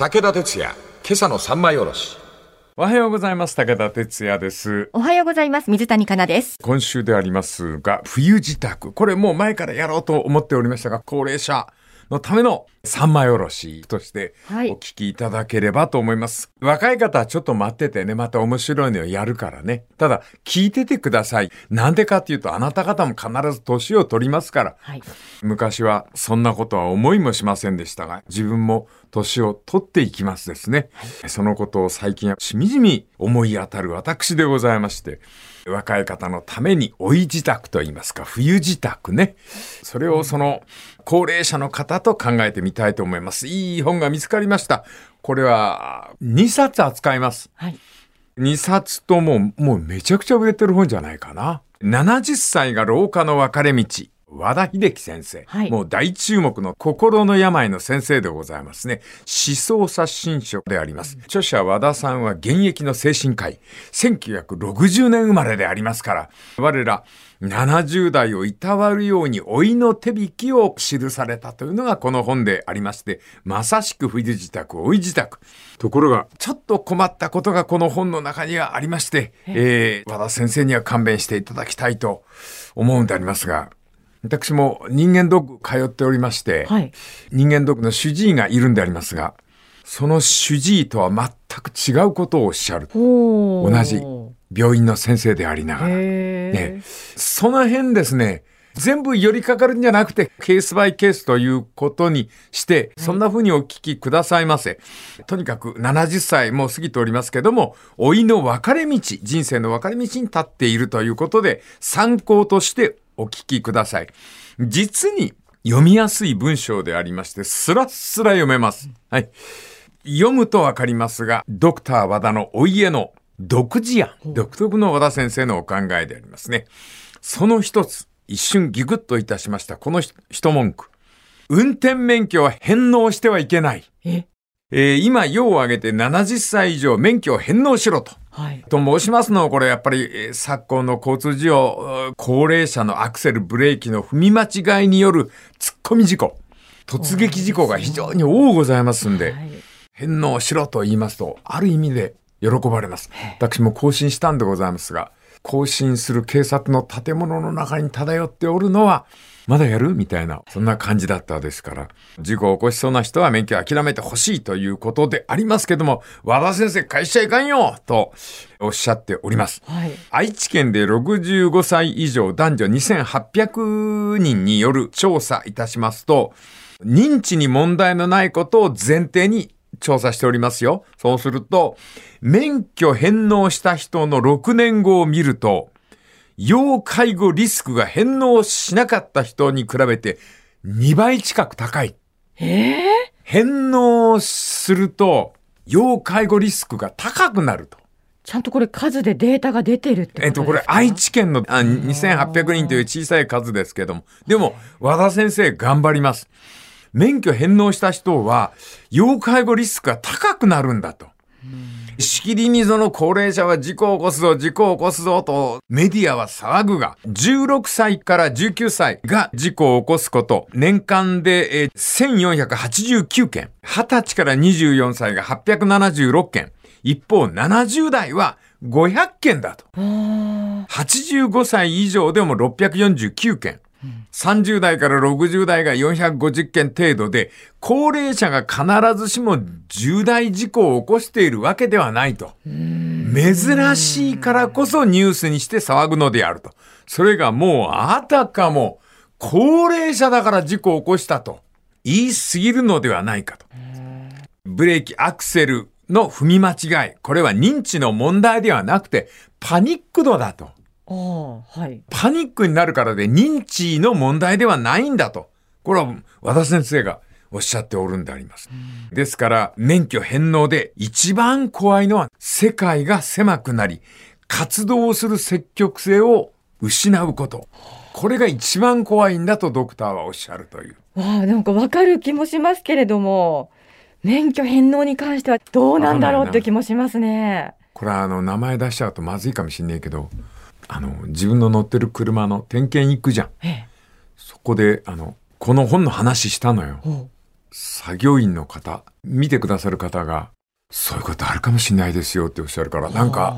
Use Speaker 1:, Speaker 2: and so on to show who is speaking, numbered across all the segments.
Speaker 1: 武田鉄矢、今朝の三枚おろし。
Speaker 2: おはようございます。武田哲也です。
Speaker 3: おはようございます。水谷香奈です。
Speaker 2: 今週でありますが、冬支度。これもう前からやろうと思っておりましたが、高齢者のための三枚おろしとして
Speaker 3: はい
Speaker 2: お聞きいただければと思います。若い方はちょっと待っててね、また面白いのをやるからね。ただ、聞いててください。なんでかっていうと、あなた方も必ず年を取りますから。
Speaker 3: はい。
Speaker 2: 昔はそんなことは思いもしませんでしたが、自分も年を取っていきますですね。そのことを最近はしみじみ思い当たる私でございまして、若い方のために追い自宅と言いますか、冬自宅ね。それをその高齢者の方と考えてみたいと思います。いい本が見つかりました。これは2冊扱います。
Speaker 3: はい。
Speaker 2: 2冊とももうめちゃくちゃ売れてる本じゃないかな。70歳が廊下の分かれ道。和田秀樹先生、
Speaker 3: はい
Speaker 2: もう大注目の心の病の先生でございますね。思想刷新書であります。著者和田さんは現役の精神科医。1960年生まれでありますから、我ら70代をいたわるように老いの手引きを記されたというのがこの本でありまして、まさしく冬自宅、老い自宅。ところが、ちょっと困ったことがこの本の中にはありまして、えー、和田先生には勘弁していただきたいと思うんでありますが、私も人間ドック通っておりまして、
Speaker 3: はい。
Speaker 2: 人間ドックの主治医がいるんでありますが、その主治医とは全く違うことをおっしゃる。
Speaker 3: お
Speaker 2: 同じ病院の先生でありながら。
Speaker 3: へ
Speaker 2: ね、その辺ですね、全部寄りかかるんじゃなくて、ケースバイケースということにして、そんな風にお聞きくださいませ。とにかく70歳もう過ぎておりますけども、老いの分かれ道、人生の分かれ道に立っているということで、参考としてお聞きください。実に読みやすい文章でありまして、スラッスラ読めます。はい。読むとわかりますが、ドクター和田のお家の独自案、独特の和田先生のお考えでありますね。その一つ、一瞬ギグッといたしました、このひ一文句。運転免許は返納してはいけない。
Speaker 3: え？
Speaker 2: えー今、世を挙げて70歳以上免許を返納しろと。
Speaker 3: はい。
Speaker 2: と申しますのは、これやっぱり、えー昨今の交通事情、高齢者のアクセル、ブレーキの踏み間違いによる突っ込み事故、突撃事故が非常に多うございますんで、
Speaker 3: はい。
Speaker 2: 返納しろと言いますと、ある意味で喜ばれます。私も更新したんでございますが、更新する警察の建物の中に漂っておるのは、まだやる？みたいな、そんな感じだったですから、事故を起こしそうな人は免許を諦めてほしいということでありますけども、和田先生返しちゃいかんよとおっしゃっております。
Speaker 3: はい。
Speaker 2: 愛知県で65歳以上男女2800人による調査いたしますと、認知に問題のないことを前提に調査しておりますよ。そうすると、免許返納した人の6年後を見ると、要介護リスクが返納しなかった人に比べて2倍近く高い。
Speaker 3: ええ
Speaker 2: 返納すると、要介護リスクが高くなると。
Speaker 3: ちゃんとこれ数でデータが出てるってことですか？
Speaker 2: えっと、これ、愛知県のあ2800人という小さい数ですけども、でも、和田先生頑張ります。免許返納した人は、要介護リスクが高くなるんだと。しきりにその高齢者は事故を起こすぞ、事故を起こすぞとメディアは騒ぐが、16歳から19歳が事故を起こすこと、年間でえー1489件、20歳から24歳が876件、一方70代は500件だと。
Speaker 3: あ
Speaker 2: 85歳以上でも649件。30代から60代が450件程度で、高齢者が必ずしも重大事故を起こしているわけではないと。珍しいからこそニュースにして騒ぐのであると。それがもうあたかも高齢者だから事故を起こしたと言い過ぎるのではないかと。ブレーキ、アクセルの踏み間違い。これは認知の問題ではなくて、パニック度だと。
Speaker 3: はい。
Speaker 2: パニックになるからで認知の問題ではないんだと。これは和田先生がおっしゃっておるんであります。ですから、免許返納で一番怖いのは世界が狭くなり、活動する積極性を失うこと。これが一番怖いんだとドクターはおっしゃるという。
Speaker 3: わあ、なんかわかる気もしますけれども、免許返納に関してはどうなんだろうって気もしますね。
Speaker 2: これはあの名前出しちゃうとまずいかもしんないけど、あの自分の乗ってる車の点検行くじゃん。
Speaker 3: ええ。
Speaker 2: そこであのこの本の話したのよ。作業員の方、見てくださる方が、そういうことあるかもしれないですよっておっしゃるから、なんか、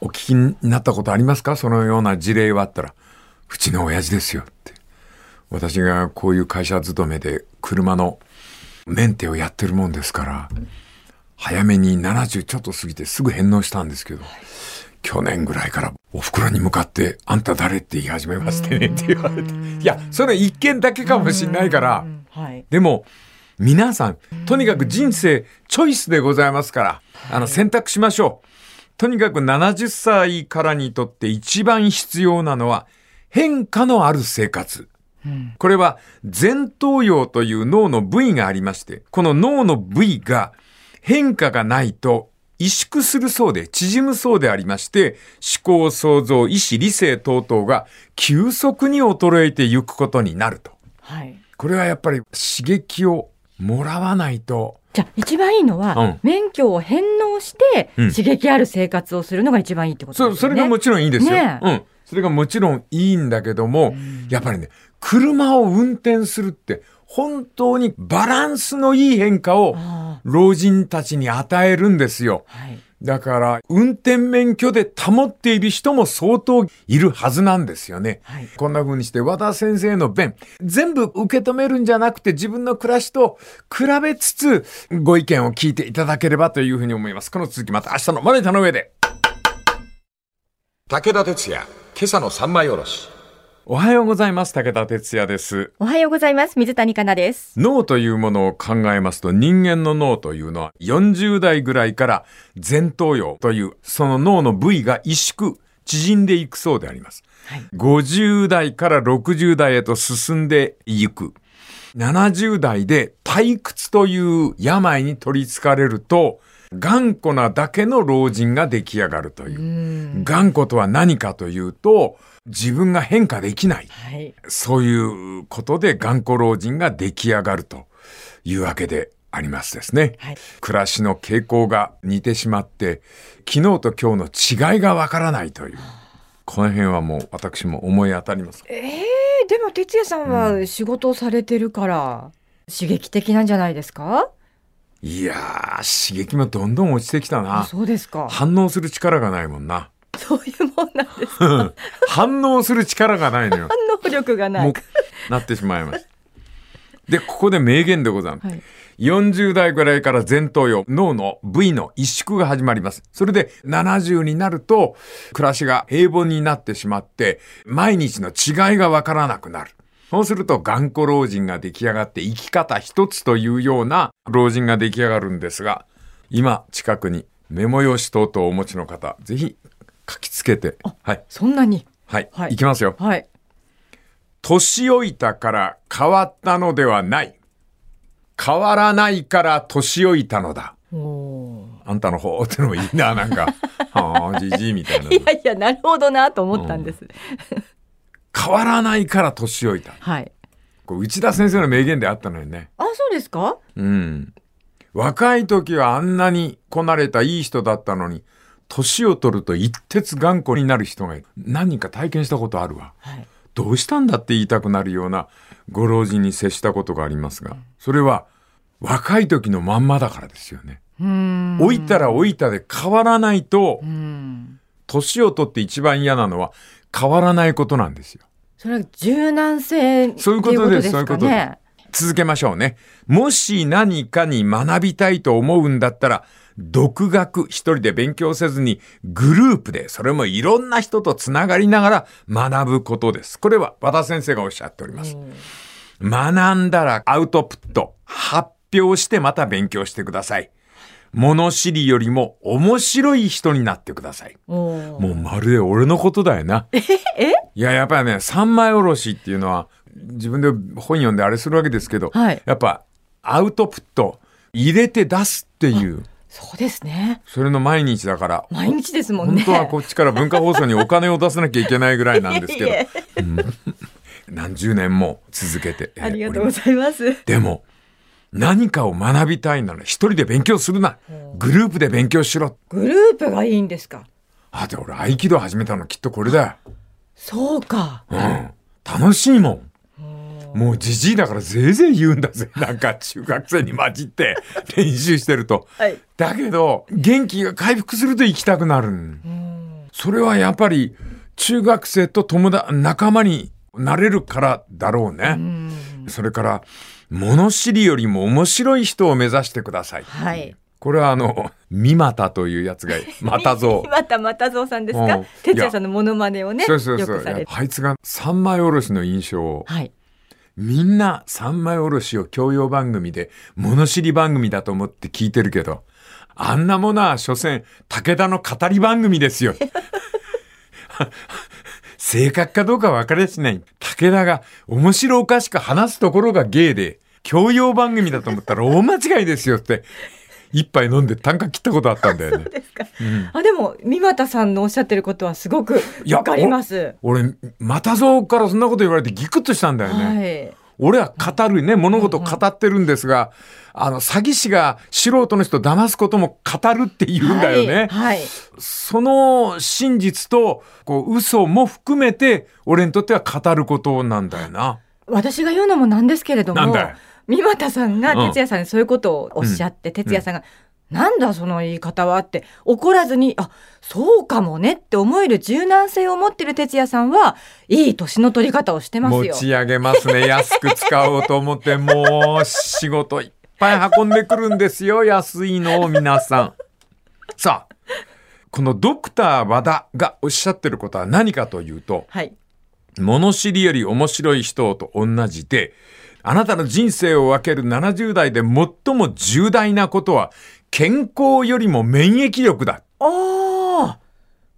Speaker 2: お聞きになったことありますか？そのような事例はあったら、うちの親父ですよって。私がこういう会社勤めで車のメンテをやってるもんですから、早めに70ちょっと過ぎてすぐ返納したんですけど、去年ぐらいからお袋に向かって、あんた誰って言い始めましてねって言われて。いや、それ一件だけかもしれないから、
Speaker 3: はい。
Speaker 2: でも、皆さん、とにかく人生、チョイスでございますから、あの、選択しましょう。とにかく70歳からにとって一番必要なのは、変化のある生活。これは前頭葉という脳の部位がありまして、この脳の部位が変化がないと萎縮するそうで縮むそうでありまして、思考、想像、意志、理性等々が急速に衰えていくことになると。
Speaker 3: はい。
Speaker 2: これはやっぱり刺激をもらわないと、
Speaker 3: じゃあ一番いいのは、
Speaker 2: うん
Speaker 3: 免許を返納して、
Speaker 2: うん
Speaker 3: 刺激ある生活をするのが一番いいってこと
Speaker 2: そ
Speaker 3: ですよね。
Speaker 2: それがもちろんいいですよ。
Speaker 3: ねえ
Speaker 2: うん。それがもちろんいいんだけども、やっぱりね、車を運転するって、本当にバランスのいい変化を
Speaker 3: あ
Speaker 2: 老人たちに与えるんですよ。
Speaker 3: あはい。
Speaker 2: だから、運転免許で保っている人も相当いるはずなんですよね。
Speaker 3: はい
Speaker 2: こんな風にして和田先生の弁、全部受け止めるんじゃなくて自分の暮らしと比べつつご意見を聞いていただければというふうに思います。この続きまた明日のモニターの上で。
Speaker 1: 武田鉄矢、今朝の三枚おろし。
Speaker 2: おはようございます。武田哲也です。
Speaker 3: おはようございます。水谷香奈です。
Speaker 2: 脳というものを考えますと人間の脳というのは40代ぐらいから前頭葉というその脳の部位が萎縮、縮んでいくそうであります。
Speaker 3: はい。
Speaker 2: 50代から60代へと進んでいく。70代で退屈という病に取り憑かれると、頑固なだけの老人が出来上がるという。頑固とは何かというと、自分が変化できない。
Speaker 3: はい。
Speaker 2: そういうことで頑固老人が出来上がるというわけでありますですね。
Speaker 3: はい
Speaker 2: 暮らしの傾向が似てしまって、昨日と今日の違いがわからないという。この辺はもう私も思い当たります。
Speaker 3: ええでも哲也さんは仕事をされてるから、刺激的なんじゃないですか？
Speaker 2: いやー、刺激もどんどん落ちてきた
Speaker 3: あ
Speaker 2: な。
Speaker 3: そうですか。
Speaker 2: 反応する力がないもんな。
Speaker 3: そういうもんなんですか。
Speaker 2: 反応する力がないのよ。
Speaker 3: 反応力がない。
Speaker 2: なってしまいました。で、ここで名言でございます。
Speaker 3: はい
Speaker 2: 40代ぐらいから前頭葉、脳の部位の萎縮が始まります。それで70になると、暮らしが平凡になってしまって、毎日の違いがわからなくなる。そうすると頑固老人が出来上がって生き方一つというような老人が出来上がるんですが、今近くにメモ用紙等々をお持ちの方、ぜひ書きつけて、はい、
Speaker 3: そんなに？
Speaker 2: はい、
Speaker 3: はい
Speaker 2: いきますよ。
Speaker 3: はい。
Speaker 2: 年老いたから変わったのではない。変わらないから年老いたのだ。あんたの方ってのもいいな、なんか。はあ、じじいみたいな。
Speaker 3: ー。いやいや、なるほどなと思ったんです。
Speaker 2: 変わらないから年老いた。
Speaker 3: はい。
Speaker 2: これ内田先生の名言であったのよね。
Speaker 3: あ、そうですか？
Speaker 2: うん。若い時はあんなにこなれたいい人だったのに、年を取ると一徹頑固になる人が。何人か体験したことあるわ。
Speaker 3: はい。
Speaker 2: どうしたんだって言いたくなるようなご老人に接したことがありますが、それは若い時のまんまだからですよね。
Speaker 3: うーん。
Speaker 2: 老いたら老いたで変わらないと
Speaker 3: う、ん。
Speaker 2: 年を取って一番嫌なのは変わらないことなんですよ。
Speaker 3: それは柔軟性
Speaker 2: そういうことです
Speaker 3: いうことですか
Speaker 2: そういう
Speaker 3: ね。
Speaker 2: 続けましょうね。もし何かに学びたいと思うんだったら、独学一人で勉強せずにグループでそれもいろんな人とつながりながら学ぶことです。これは和田先生がおっしゃっております。学んだらアウトプット、発表してまた勉強してください。物知りよりも面白い人になってください。もうまるで俺のことだよな。
Speaker 3: え？
Speaker 2: いや、やっぱりね、三枚おろしっていうのは、自分で本読んであれするわけですけど、
Speaker 3: はい
Speaker 2: やっぱアウトプット、入れて出すっていう、
Speaker 3: そうですね。
Speaker 2: それの毎日だから、
Speaker 3: 毎日ですもんね。
Speaker 2: 本当はこっちから文化放送にお金を出さなきゃいけないぐらいなんですけど
Speaker 3: い、え
Speaker 2: 何十年も続けて、えー
Speaker 3: ありがとうございます。
Speaker 2: でも、何かを学びたいなら一人で勉強するな。グループで勉強しろ。
Speaker 3: グループがいいんですか？
Speaker 2: あ、で、俺、合気道始めたのきっとこれだよ。
Speaker 3: そうか。
Speaker 2: うん。楽しいもん。もうじじいだからぜいぜい言うんだぜ。なんか中学生に混じって練習してると。
Speaker 3: はい。
Speaker 2: だけど、元気が回復すると行きたくなる。
Speaker 3: うん。
Speaker 2: それはやっぱり中学生と友達、仲間になれるからだろうね。
Speaker 3: うん。
Speaker 2: それから、物知りよりも面白い人を目指してください。
Speaker 3: はい。
Speaker 2: これはあの、三股というやつが、またぞ。
Speaker 3: またまたぞうさんですか？
Speaker 2: うん。
Speaker 3: 哲也さんのモノマネをね、
Speaker 2: そうそうそう。あいつが三枚おろしの印象を、
Speaker 3: はい。
Speaker 2: みんな三枚おろしを教養番組で物知り番組だと思って聞いてるけど、あんなものは所詮武田の語り番組ですよ。正確かどうか分かりやしない。武田が面白おかしく話すところが芸で、教養番組だと思ったら大間違いですよって、一杯飲んで単価切ったことあったんだよね。
Speaker 3: ですか。
Speaker 2: うん
Speaker 3: あ、でも、三股さんのおっしゃってることはすごくわかります。
Speaker 2: 俺、またぞからそんなこと言われてギクッとしたんだよね。
Speaker 3: はい。
Speaker 2: 俺は語るね、物事を語ってるんですが、あの、詐欺師が素人の人を騙すことも語るって言うんだよね。
Speaker 3: はい。はい
Speaker 2: その真実と、こう、嘘も含めて、俺にとっては語ることなんだよな。
Speaker 3: 私が言うのもなんですけれども三股さんが
Speaker 2: うん
Speaker 3: 哲也さんにそういうことをおっしゃって、哲也さんが、なんだその言い方はって怒らずに、あ、そうかもねって思える柔軟性を持ってる哲也さんは、いい年の取り方をしてますよ。
Speaker 2: 持ち上げますね。安く使おうと思って、もう仕事いっぱい運んでくるんですよ。安いのを皆さん。さあ、このドクター和田がおっしゃってることは何かというと、
Speaker 3: はい。
Speaker 2: 物知りより面白い人と同じで、あなたの人生を分ける70代で最も重大なことは、健康よりも免疫力だ。
Speaker 3: ああ、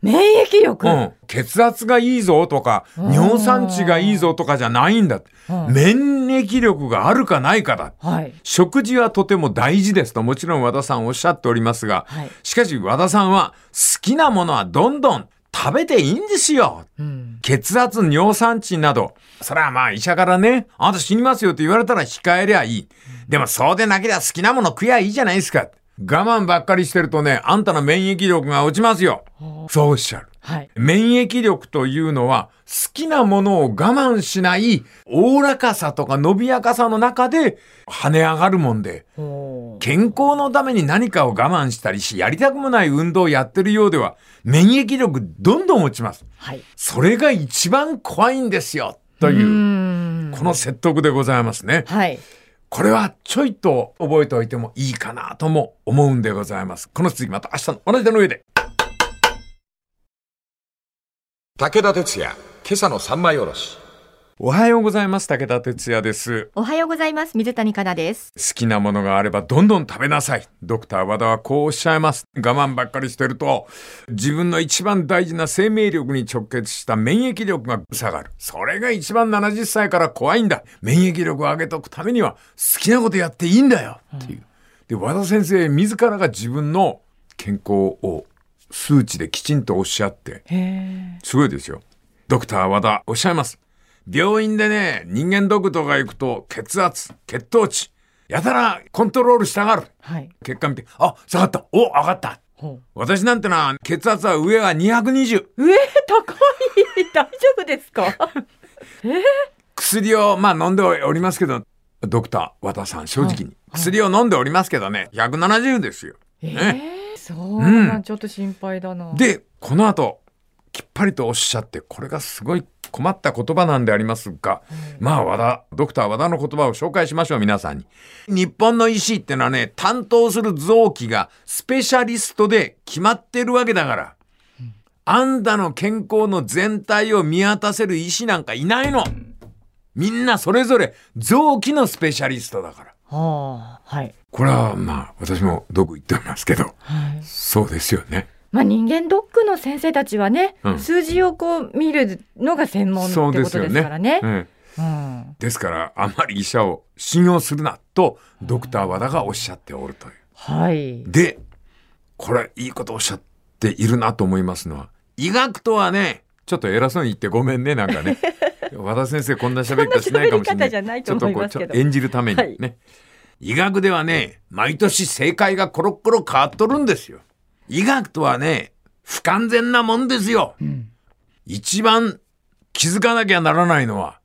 Speaker 3: 免疫力？
Speaker 2: うん。血圧がいいぞとか、
Speaker 3: うん
Speaker 2: 尿酸値がいいぞとかじゃないんだ。
Speaker 3: うん
Speaker 2: 免疫力があるかないかだ。
Speaker 3: はい。
Speaker 2: 食事はとても大事ですともちろん和田さんおっしゃっておりますが、
Speaker 3: はい
Speaker 2: しかし和田さんは好きなものはどんどん食べていいんですよ。
Speaker 3: うん。
Speaker 2: 血圧、尿酸値など、それはまあ医者からね、あなた死にますよって言われたら控えりゃいい。でもそうでなければ好きなもの食やいいじゃないですか。我慢ばっかりしてるとね、あんたの免疫力が落ちますよ。そうおっしゃる。
Speaker 3: はい。
Speaker 2: 免疫力というのは、好きなものを我慢しない、おおらかさとか伸びやかさの中で跳ね上がるもんで、健康のために何かを我慢したりし、やりたくもない運動をやってるようでは、免疫力どんどん落ちます。
Speaker 3: はい。
Speaker 2: それが一番怖いんですよ。というう、
Speaker 3: ん
Speaker 2: この説得でございますね。
Speaker 3: はい。
Speaker 2: これはちょいと覚えておいてもいいかなとも思うんでございます。この続きまた明日の同じ手の上で。
Speaker 1: 武田鉄矢、今朝の三枚おろし。
Speaker 2: おはようございます。武田哲也です。
Speaker 3: おはようございます。水谷香奈です。
Speaker 2: 好きなものがあればどんどん食べなさい。ドクター和田はこうおっしゃいます。我慢ばっかりしてると、自分の一番大事な生命力に直結した免疫力が下がる。それが一番70歳から怖いんだ。免疫力を上げとくためには好きなことやっていいんだよ。っていう。で、和田先生自らが自分の健康を数値できちんとおっしゃって。すごいですよ。ドクター和田おっしゃいます。病院でね、人間ドックとか行くと血圧、血糖値、やたらコントロールしたがる。
Speaker 3: はい。
Speaker 2: 血管見て、あ、下がった。お、上がった。
Speaker 3: ほ
Speaker 2: 私なんてのは血圧は上は220。
Speaker 3: う。えー、高い。大丈夫ですか？
Speaker 2: 薬を、まあ飲んでおりますけど、ドクター和田さん、正直に。薬を飲んでおりますけどね、170ですよ。
Speaker 3: え
Speaker 2: ね。
Speaker 3: ー、そう
Speaker 2: うん
Speaker 3: ちょっと心配だな。、
Speaker 2: で、この後、きっぱりとおっしゃって、これがすごい困った言葉なんでありますが、まあ和田、ドクター和田の言葉を紹介しましょう、皆さんに。日本の医師ってのはね、担当する臓器がスペシャリストで決まってるわけだから、あんたの健康の全体を見渡せる医師なんかいないの。みんなそれぞれ臓器のスペシャリストだから。
Speaker 3: はあ、はい。
Speaker 2: これはまあ私もどこ言っておりますけど、
Speaker 3: はい。
Speaker 2: そうですよね。
Speaker 3: まあ人間ドックの先生たちはね、
Speaker 2: うん
Speaker 3: 数字をこう見るのが専門って
Speaker 2: そう
Speaker 3: ことですからね。
Speaker 2: うん
Speaker 3: うん。
Speaker 2: ですから、あまり医者を信用するなと、ドクター和田がおっしゃっておるという。
Speaker 3: はい。
Speaker 2: で、これ、いいことおっしゃっているなと思いますのは、医学とはね、ちょっと偉そうに言ってごめんね、なんかね。和田先生こんな喋り方しないかもしれない。ちょっとこう演じるためにね。医学ではね、毎年正解がコロッコロ変わっとるんですよ。医学とはね、不完全なもんですよ。
Speaker 3: うん。
Speaker 2: 一番気づかなきゃならないのは、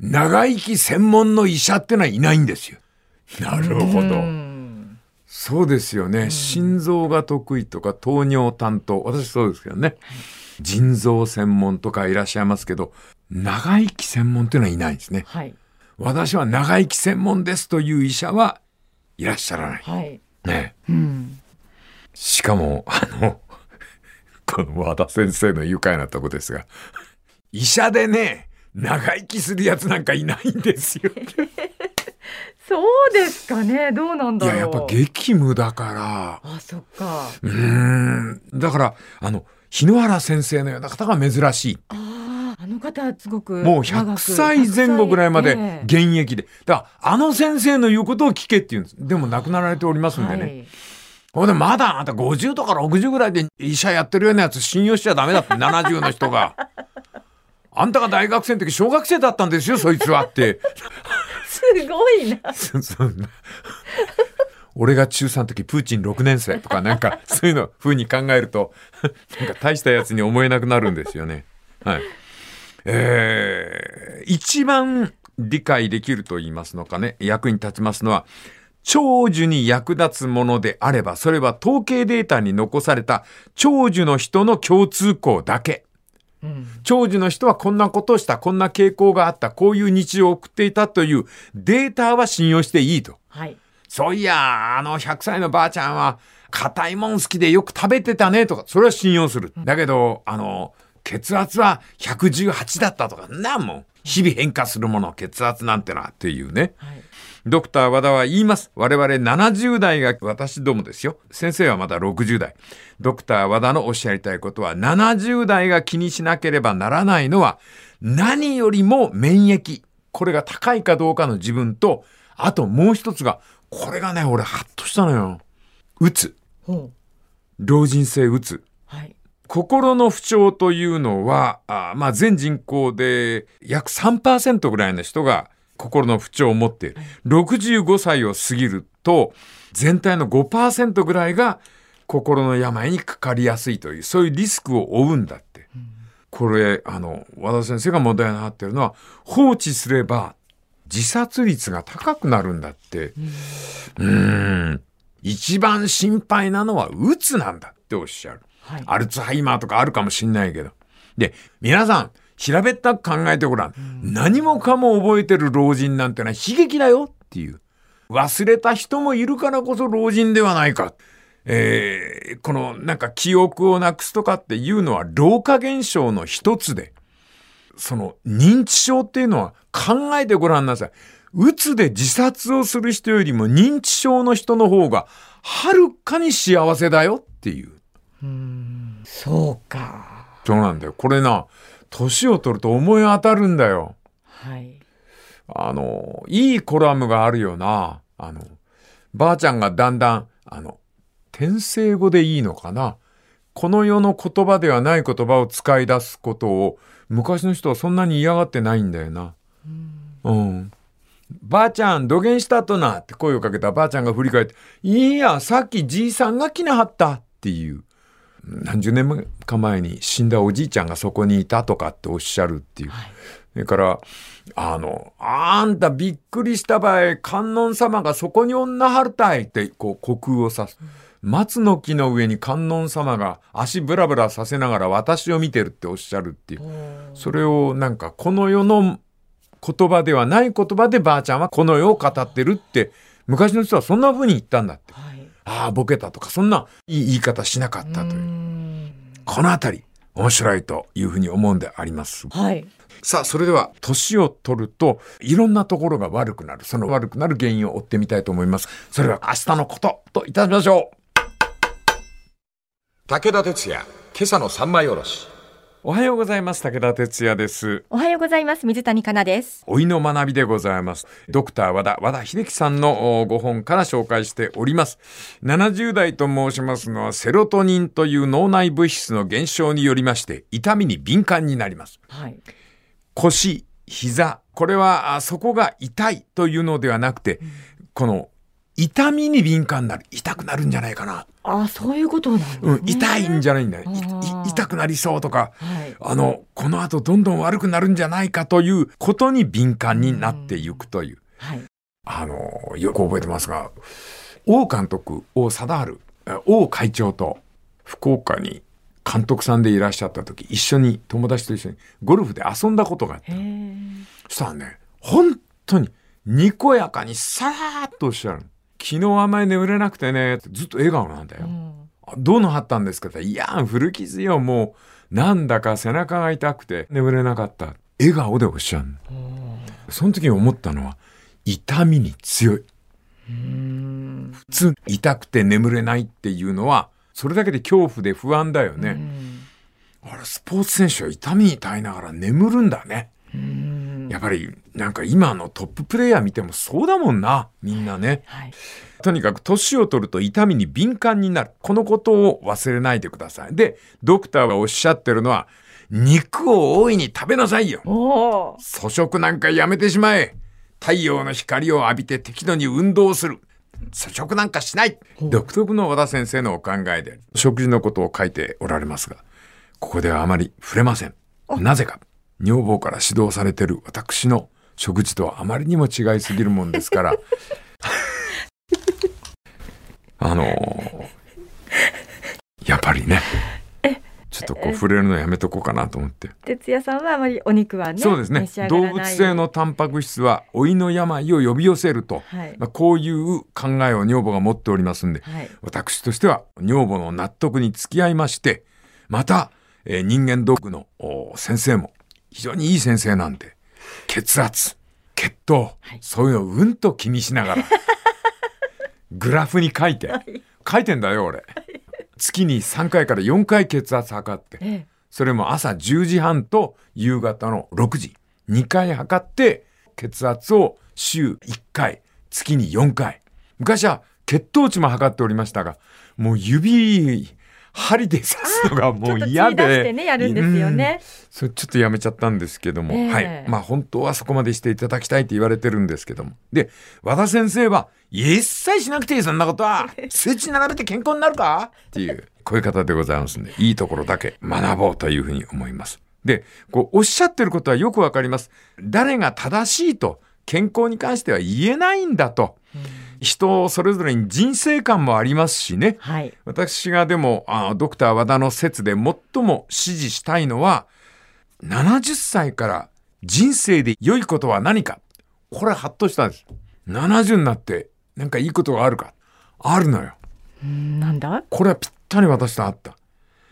Speaker 2: 長生き専門の医者ってのはいないんですよ。なるほど。
Speaker 3: うん
Speaker 2: そうですよね。心臓が得意とか糖尿担当。私そうですけどね。腎臓専門とかいらっしゃいますけど、長生き専門っていうのはいないんですね。
Speaker 3: はい。
Speaker 2: 私は長生き専門ですという医者はいらっしゃらない。
Speaker 3: はい。
Speaker 2: ね。
Speaker 3: うん。
Speaker 2: しかも、あの、この和田先生の愉快なとこですが、医者でね、長生きするやつなんかいないんですよ。
Speaker 3: そうですかね。どうなんだろう。
Speaker 2: いや、やっぱ激務だから、
Speaker 3: あ、そっか。
Speaker 2: うーん。だから、あの、日野原先生のような方が珍しい。
Speaker 3: ああ、あの方はすごく
Speaker 2: もう
Speaker 3: 長く
Speaker 2: 100歳前後ぐらいまで
Speaker 3: ええ
Speaker 2: 現役で。だから、あの先生の言うことを聞けって言うんです。でも亡くなられておりますんでね。
Speaker 3: はい
Speaker 2: ほんで、まだあんた50とか60ぐらいで医者やってるようなやつ信用しちゃダメだって、70の人が。あんたが大学生の時小学生だったんですよ、そいつはって。
Speaker 3: すごい
Speaker 2: な。俺が中3の時プーチン6年生とかなんかそういうの風に考えると なんか大したやつに思えなくなるんですよね。はい。えー、一番理解できると言いますのかね、役に立ちますのは、長寿に役立つものであれば、それは統計データに残された長寿の人の共通項だけ。
Speaker 3: うん。
Speaker 2: 長寿の人はこんなことをした、こんな傾向があった、こういう日常を送っていたというデータは信用していいと。
Speaker 3: はい。
Speaker 2: そういや、あの100歳のばあちゃんは硬いもん好きでよく食べてたねとか、それは信用する。だけど、あの、血圧は118だったとか、なんもん。日々変化するもの、血圧なんてなっていうね。
Speaker 3: はい。
Speaker 2: ドクター和田は言います。我々70代が私どもですよ。先生はまだ60代。ドクター和田のおっしゃりたいことは、70代が気にしなければならないのは、何よりも免疫。これが高いかどうかの自分と、あともう一つが、これがね、俺ハッとしたのよ。うつ。老人性うつ。
Speaker 3: はい。
Speaker 2: 心の不調というのは、あまあ、全人口で約3%ぐらいの人が心の不調を持っている。65歳を過ぎると、全体の5%ぐらいが心の病にかかりやすいという、そういうリスクを負うんだって。これ、あの、和田先生が問題になっているのは、放置すれば自殺率が高くなるんだって。うーん。一番心配なのは、うつなんだっておっしゃる。
Speaker 3: はい。
Speaker 2: アルツハイマーとかあるかもしんないけど。で、皆さん、平べったく考えてごらん。何もかも覚えてる老人なんてのは悲劇だよっていう。忘れた人もいるからこそ老人ではないか。えーこのなんか記憶をなくすとかっていうのは老化現象の一つで、その認知症っていうのは考えてごらんなさい。うつで自殺をする人よりも認知症の人の方がはるかに幸せだよっていう。
Speaker 3: うん。そうか。
Speaker 2: そうなんだよ。これな、年を取ると思い当たるんだよ。
Speaker 3: はい。
Speaker 2: あの、いいコラムがあるよな。あの、ばあちゃんがだんだん、あの、転生語でいいのかな。この世の言葉ではない言葉を使い出すことを、昔の人はそんなに嫌がってないんだよな。うん。ばあちゃん、土下したとなって声をかけたばあちゃんが振り返って、いいや、さっきじいさんが来なはったっていう。何十年か前に死んだおじいちゃんがそこにいたとかっておっしゃるっていう。それから、あの、あんたびっくりした場合、観音様がそこに女はるたいって、こう、虚空を指す。松の木の上に観音様が足ブラブラさせながら私を見てるっておっしゃるっていう。それをなんか、この世の言葉ではない言葉でばあちゃんはこの世を語ってるって、昔の人はそんな風に言ったんだって。
Speaker 3: はい。
Speaker 2: ああ、ボケたとか、そんないい言い方しなかったというう。
Speaker 3: ん
Speaker 2: このあたり、面白いというふうに思うんであります。
Speaker 3: はい。
Speaker 2: さあ、それでは、年を取ると、いろんなところが悪くなる。その悪くなる原因を追ってみたいと思います。それは明日のことといたしましょう。
Speaker 1: 武田鉄矢、今朝の三枚おろし。
Speaker 2: おはようございます。武田哲也です。
Speaker 3: おはようございます。水谷香奈です。
Speaker 2: 老いの学びでございます。ドクター和田、和田秀樹さんのおご本から紹介しております。70代と申しますのは、セロトニンという脳内物質の減少によりまして、痛みに敏感になります。
Speaker 3: はい。
Speaker 2: 腰、膝、これはあそこが痛いというのではなくて、この痛みに敏感になる。痛くなるんじゃないかな。
Speaker 3: あそういうことなんね。
Speaker 2: うん、痛いんじゃないんだよ。い
Speaker 3: あー
Speaker 2: い痛くなりそうとか、
Speaker 3: はい。
Speaker 2: あの、この後どんどん悪くなるんじゃないかということに敏感になっていくという。
Speaker 3: はい。
Speaker 2: あの、よく覚えてますが、王監督、王貞治、え王会長と福岡に監督さんでいらっしゃった時、一緒に、友達と一緒にゴルフで遊んだことがあって、
Speaker 3: へえ。
Speaker 2: そしたらね、本当に、にこやかにさーっとおっしゃるの。昨日あんまり眠れなくてね、ずっと笑顔なんだよ。
Speaker 3: うん
Speaker 2: あどうなはったんですかっていや、古傷よ、もう、なんだか背中が痛くて眠れなかった。笑顔でおっしゃるの。その時に思ったのは、痛みに強い。
Speaker 3: うん。
Speaker 2: 普通、痛くて眠れないっていうのは、それだけで恐怖で不安だよね。
Speaker 3: うん
Speaker 2: あれ、スポーツ選手は痛みに耐えながら眠るんだね。
Speaker 3: うん。
Speaker 2: やっぱり、なんか今のトッププレイヤー見てもそうだもんな、みんなね。
Speaker 3: はい。
Speaker 2: とにかく年を取ると痛みに敏感になる。このことを忘れないでください。で、ドクターがおっしゃってるのは、肉を大いに食べなさいよ。
Speaker 3: おお。
Speaker 2: 粗食なんかやめてしまえ。太陽の光を浴びて適度に運動する。粗食なんかしない。独特の和田先生のお考えで、食事のことを書いておられますが、ここではあまり触れません。なぜか、女房から指導されている私の食事とはあまりにも違いすぎるもんですから、あのーやっぱりね、ちょっとこう触れるのやめとこうかなと思って。
Speaker 3: 哲也さんはあまりお肉はね。
Speaker 2: そうですね動物性のタンパク質は老いの病を呼び寄せると、
Speaker 3: はい。
Speaker 2: まあ、こういう考えを女房が持っておりますんで
Speaker 3: はい。
Speaker 2: 私としては女房の納得に付き合いましてまた、えー人間ドックのお先生も非常にいい先生なんで血圧血糖、
Speaker 3: はい
Speaker 2: そういうのをうんと気にしながら グラフに書いて書いてんだよ俺月に3回から4回血圧測って
Speaker 3: ええ。
Speaker 2: それも朝10時半と夕方の6時。2回測って血圧を週1回、月に4回。昔は血糖値も測っておりましたが、もう指、針で刺すのがもう嫌で。
Speaker 3: ねやるんですよね
Speaker 2: うん。それちょっとやめちゃったんですけども、
Speaker 3: ええ
Speaker 2: はい。まあ本当はそこまでしていただきたいって言われてるんですけども。で、和田先生は、一切しなくていい、そんなことは。数値並べて健康になるか？っていう、こういう方でございますんで、いいところだけ学ぼうというふうに思います。で、こう、おっしゃってることはよくわかります。誰が正しいと、健康に関しては言えないんだと。人それぞれに人生観もありますしね。
Speaker 3: はい。
Speaker 2: 私がでも、あドクター和田の説で最も支持したいのは、70歳から人生で良いことは何か。これハッとしたんです。70になってなんかいいことがあるか。あるのよ。
Speaker 3: うんなんだ？
Speaker 2: これはぴったり私とあった。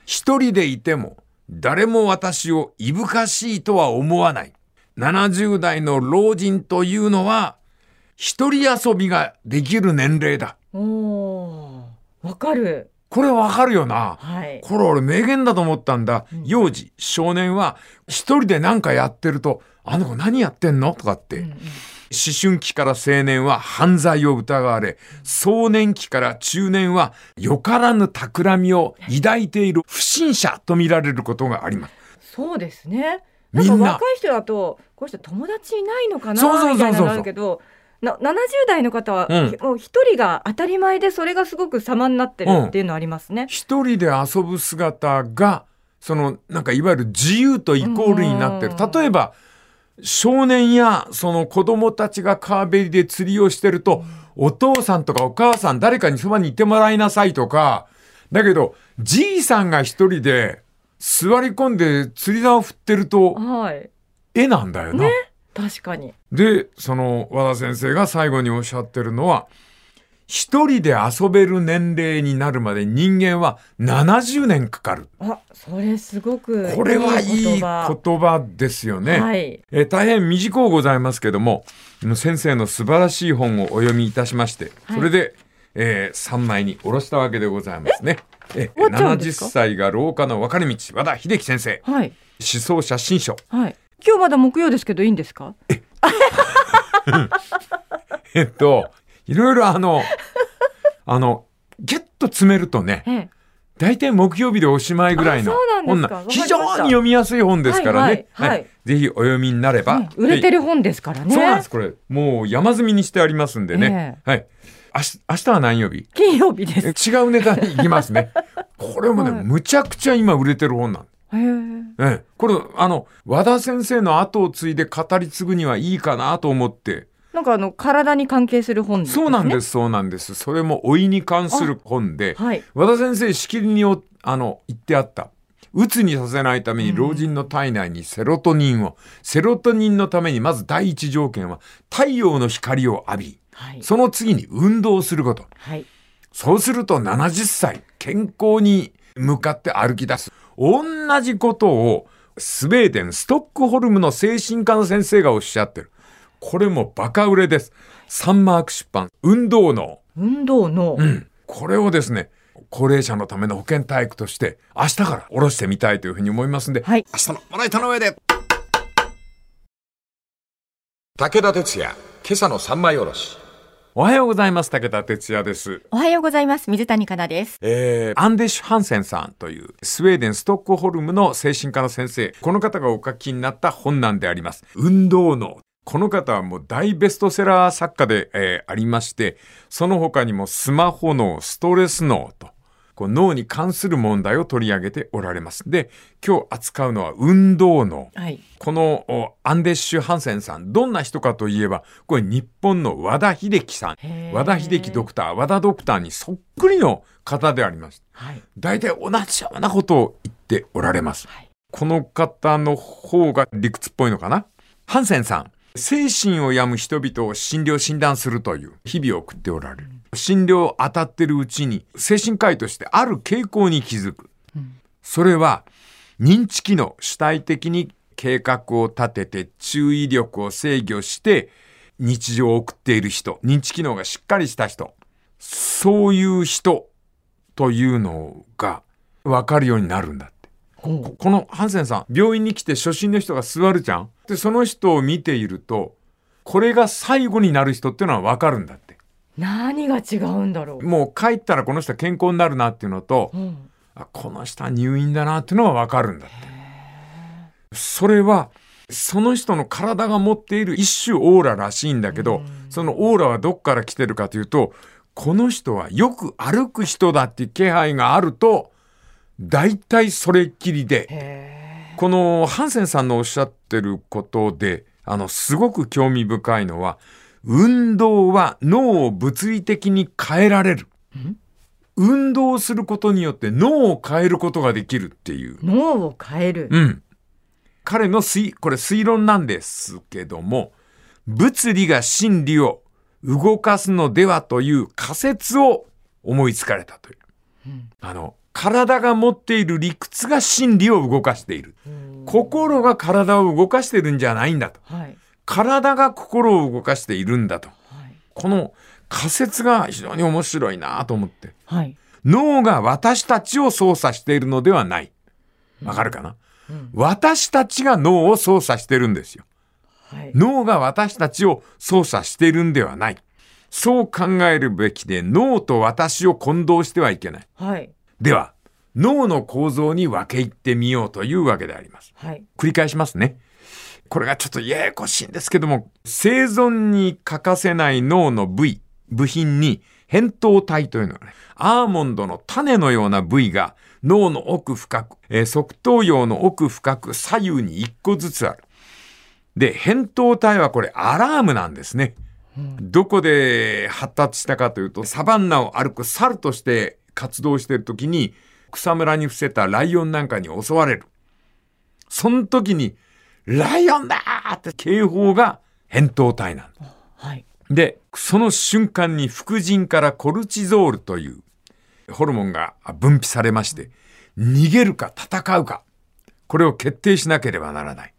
Speaker 2: 一人でいても誰も私をいぶかしいとは思わない。70代の老人というのは一人遊びができる年齢だ。
Speaker 3: お。わかる。
Speaker 2: これわかるよな。
Speaker 3: はい。
Speaker 2: これ俺名言だと思ったんだ。幼児、少年は一人で何かやってると、あの子何やってんの？とかって。
Speaker 3: うんうん
Speaker 2: 思春期から青年は犯罪を疑われ、壮年期から中年はよからぬ企みを抱いている不審者と見られることがあります。
Speaker 3: そうですね。なんか若い人だと、この人友達いないのかなみたいなのあるけど、な70代の方は、
Speaker 2: うん。
Speaker 3: もう一人が当たり前でそれがすごく様になってるっていうのありますね。
Speaker 2: 一人で遊ぶ姿が、その、なんかいわゆる自由とイコールになってる。
Speaker 3: うん。
Speaker 2: 例えば、少年やその子供たちが川べりで釣りをしてると、お父さんとかお母さん誰かにそばにいてもらいなさいとか、だけど、じいさんが一人で座り込んで釣り竿を振ってると、
Speaker 3: はい。
Speaker 2: 絵なんだよな。
Speaker 3: 確かに。
Speaker 2: で、その和田先生が最後におっしゃってるのは、一人で遊べる年齢になるまで人間は70年かかる。
Speaker 3: あ、それすごく
Speaker 2: これはいい言
Speaker 3: 言葉
Speaker 2: 葉ですよね。
Speaker 3: はい。
Speaker 2: えー大変短うございますけども、先生の素晴らしい本をお読みいたしまして、
Speaker 3: はい
Speaker 2: それで、え3枚に下ろしたわけでございますね。え
Speaker 3: 終わっちゃうんで
Speaker 2: 70
Speaker 3: すか？
Speaker 2: 歳が廊下の分かれ道、和田秀樹先生、
Speaker 3: はい。
Speaker 2: 思想写真書。
Speaker 3: はい。今日まだ木曜ですけどいいんですか？
Speaker 2: え っと、いろいろあの、あの、ギュッと詰めるとね、
Speaker 3: ええ。
Speaker 2: 大体木曜日でおしまいぐらいの本
Speaker 3: わかりました
Speaker 2: 非常に読みやすい本ですからね。
Speaker 3: はいはいはい
Speaker 2: ぜひお読みになれば。
Speaker 3: ね売れて
Speaker 2: る、
Speaker 3: る本ですからね。
Speaker 2: そうなんです、これ。もう山積みにしてありますんでね。はい。明日明日は何曜日？
Speaker 3: 金曜日です。
Speaker 2: え違うネタに行きますね。これもね、
Speaker 3: はい
Speaker 2: むちゃくちゃ今売れてる本なんええ、これ、あの、和田先生の後を継いで語り継ぐにはいいかなと思って。
Speaker 3: なんかあの体に関係する本ですね。
Speaker 2: そうなんです、そうなんです。それも老いに関する本で、
Speaker 3: はい。
Speaker 2: 和田先生しきりにおあの言ってあった。鬱にさせないために老人の体内にセロトニンを、セロトニンのためにまず第一条件は太陽の光を浴び、
Speaker 3: はい。
Speaker 2: その次に運動をすること。
Speaker 3: はい。
Speaker 2: そうすると70歳、健康に向かって歩き出す。同じことをスウェーデン、ストックホルムの精神科の先生がおっしゃってる。これもバカ売れです。サンマーク出版、運動脳。
Speaker 3: 運動の、
Speaker 2: うん。これをですね、高齢者のための保健体育として、明日から下ろしてみたいというふうに思いますんで、
Speaker 3: はい。
Speaker 1: 明日のまな板の上で武田鉄矢今朝の三枚おろし
Speaker 2: おはようございます。武田哲也です。
Speaker 3: おはようございます。水谷香奈です。
Speaker 2: えーアンデシュ・ハンセンさんというスウェーデン・ストックホルムの精神科の先生。この方がお書きになった本なんであります。運動脳。この方はもう大ベストセラー作家で、えーありまして、その他にもスマホ脳、ストレス脳と、こう脳に関する問題を取り上げておられます。で、今日扱うのは運動脳。
Speaker 3: はい。
Speaker 2: このおアンデッシュ・ハンセンさん、どんな人かといえば、これ日本の和田秀樹さん。和田秀樹ドクター、和田ドクターにそっくりの方であります。
Speaker 3: はい。
Speaker 2: 大体同じようなことを言っておられます。
Speaker 3: はい
Speaker 2: この方の方が理屈っぽいのかな？ハンセンさん、精神を病む人々を診療診断するという日々を送っておられる。診療当たってるうちに、精神科医としてある傾向に気づく。それは、認知機能、主体的に計画を立てて注意力を制御して日常を送っている人、認知機能がしっかりした人、そういう人というのが分かるようになるんだって。ここのハンセンさん、病院に来て初診の人が座るじゃんで、その人を見ていると、これが最後になる人っていうのは分かるんだって。
Speaker 3: 何が違うんだろう？
Speaker 2: もう帰ったらこの人は健康になるなっていうのと、
Speaker 3: うん。
Speaker 2: あこの人は入院だなっていうのは分かるんだって。それは、その人の体が持っている一種オーラらしいんだけど、そのオーラはどっから来てるかというと、この人はよく歩く人だっていう気配があると、大体それっきりで、
Speaker 3: へ
Speaker 2: このハンセンさんのおっしゃってることで、あの、すごく興味深いのは、運動は脳を物理的に変えられる。運動することによって脳を変えることができるっていう。
Speaker 3: ー脳を変える。
Speaker 2: うん。彼の推、これ推論なんですけども、物理が真理を動かすのではという仮説を思いつかれたという。あの、体が持っている理屈が真理を動かしている。心が体を動かしてるんじゃないんだと。
Speaker 3: はい。
Speaker 2: 体が心を動かしているんだと。
Speaker 3: はい。
Speaker 2: この仮説が非常に面白いなと思って。
Speaker 3: はい。
Speaker 2: 脳が私たちを操作しているのではない。わかるかな、私たちが脳を操作してるんですよ。
Speaker 3: はい。
Speaker 2: 脳が私たちを操作しているんではない。そう考えるべきで脳と私を混同してはいけない。
Speaker 3: はい。
Speaker 2: では、脳の構造に分け入ってみようというわけであります。
Speaker 3: はい。
Speaker 2: 繰り返しますね。これがちょっとややこしいんですけども、生存に欠かせない脳の部位、部品に扁桃体というのがね、アーモンドの種のような部位が脳の奥深く、えー側頭葉の奥深く左右に一個ずつある。で、扁桃体はこれアラームなんですね。どこで発達したかというと、サバンナを歩く猿として活動しているときに、草むらに伏せたライオンなんかに襲われる。その時に、ライオンだーって警報が扁桃体なんだ。
Speaker 3: はい。
Speaker 2: で、その瞬間に副腎からコルチゾールというホルモンが分泌されまして、逃げるか戦うか、これを決定しなければならない。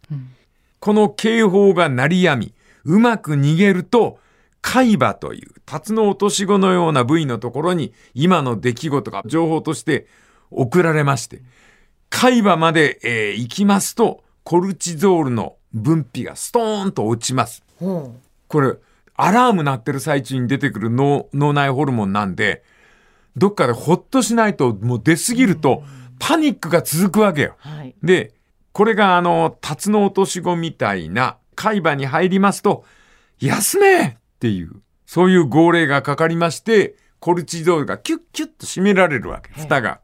Speaker 2: この警報が鳴りやみ、うまく逃げると、海馬という、辰の落とし子のような部位のところに、今の出来事が情報として送られまして、海馬まで、えー行きますと、コルチゾールの分泌がストーンと落ちます。
Speaker 3: ほ
Speaker 2: これ、アラーム鳴ってる最中に出てくる脳脳内ホルモンなんで、どっかでほっとしないと、もう出すぎると、パニックが続くわけよ。
Speaker 3: う。はい。
Speaker 2: で、これがあの、辰の落とし子みたいな海馬に入りますと、休めっていうそういう号令がかかりまして、コルチゾールがキュッキュッと締められるわけ、蓋が。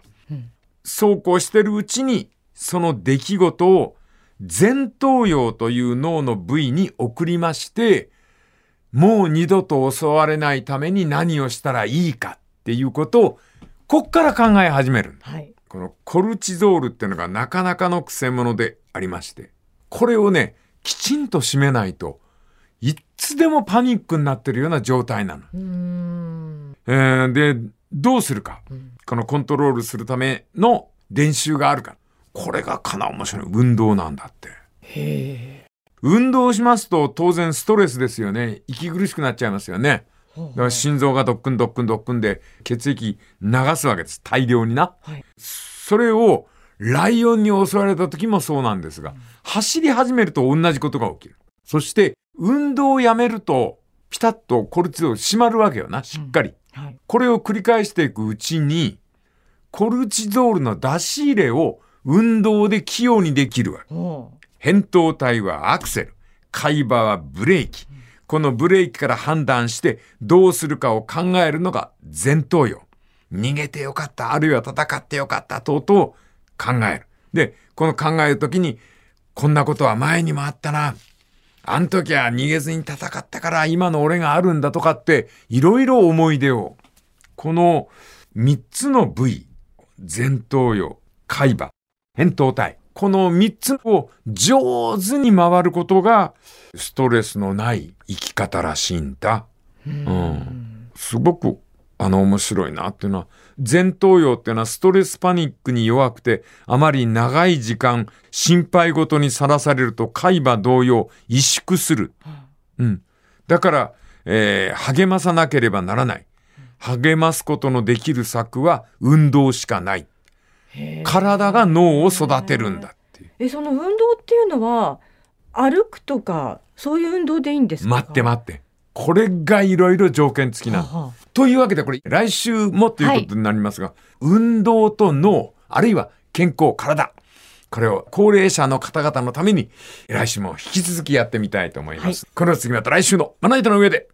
Speaker 2: そうこうしてるうちに、その出来事を前頭葉という脳の部位に送りまして、もう二度と襲われないために何をしたらいいかっていうことを、こっから考え始める。
Speaker 3: はい。
Speaker 2: このコルチゾールっていうのがなかなかのくせ者でありまして、これをね、きちんと締めないと、いつでもパニックになってるような状態なの。えーで、どうするか。このコントロールするための練習があるか。これがかな面白い。運動なんだって。運動しますと当然ストレスですよね。息苦しくなっちゃいますよね。だから心臓がドックンドックンドックンで血液流すわけです。大量にな。
Speaker 3: はい。
Speaker 2: それをライオンに襲われた時もそうなんですが、走り始めると同じことが起きる。そして運動をやめるとピタッとコルチゾール締まるわけよな、しっかり。
Speaker 3: はい。
Speaker 2: これを繰り返していくうちに、コルチゾールの出し入れを運動で器用にできるわ扁桃体はアクセル、海馬はブレーキ。このブレーキから判断してどうするかを考えるのが前頭葉。逃げてよかった、あるいは戦ってよかった、等々考える。で、この考えるときに、こんなことは前にもあったな。あん時は逃げずに戦ったから今の俺があるんだとかって、いろいろ思い出を。この三つの部位、前頭葉、海馬、扁桃体。この三つを上手に回ることが、ストレスのない生き方らしいんだ。うん。すごく、あの、面白いなっていうのは、前頭葉っていうのはストレスパニックに弱くて、あまり長い時間、心配事にさらされると海馬同様、萎縮する。うん。だから、えー励まさなければならない。励ますことのできる策は運動しかない。体が脳を育てるんだっていう。
Speaker 3: え、その運動っていうのは、歩くとか、そういう運動でいいんですか？
Speaker 2: 待って待って。これがいろいろ条件付きなの。
Speaker 3: はあは
Speaker 2: というわけでこれ来週もということになりますが、運動と脳、あるいは健康、体。これを高齢者の方々のために来週も引き続きやってみたいと思います。この次また来週のまな板の上で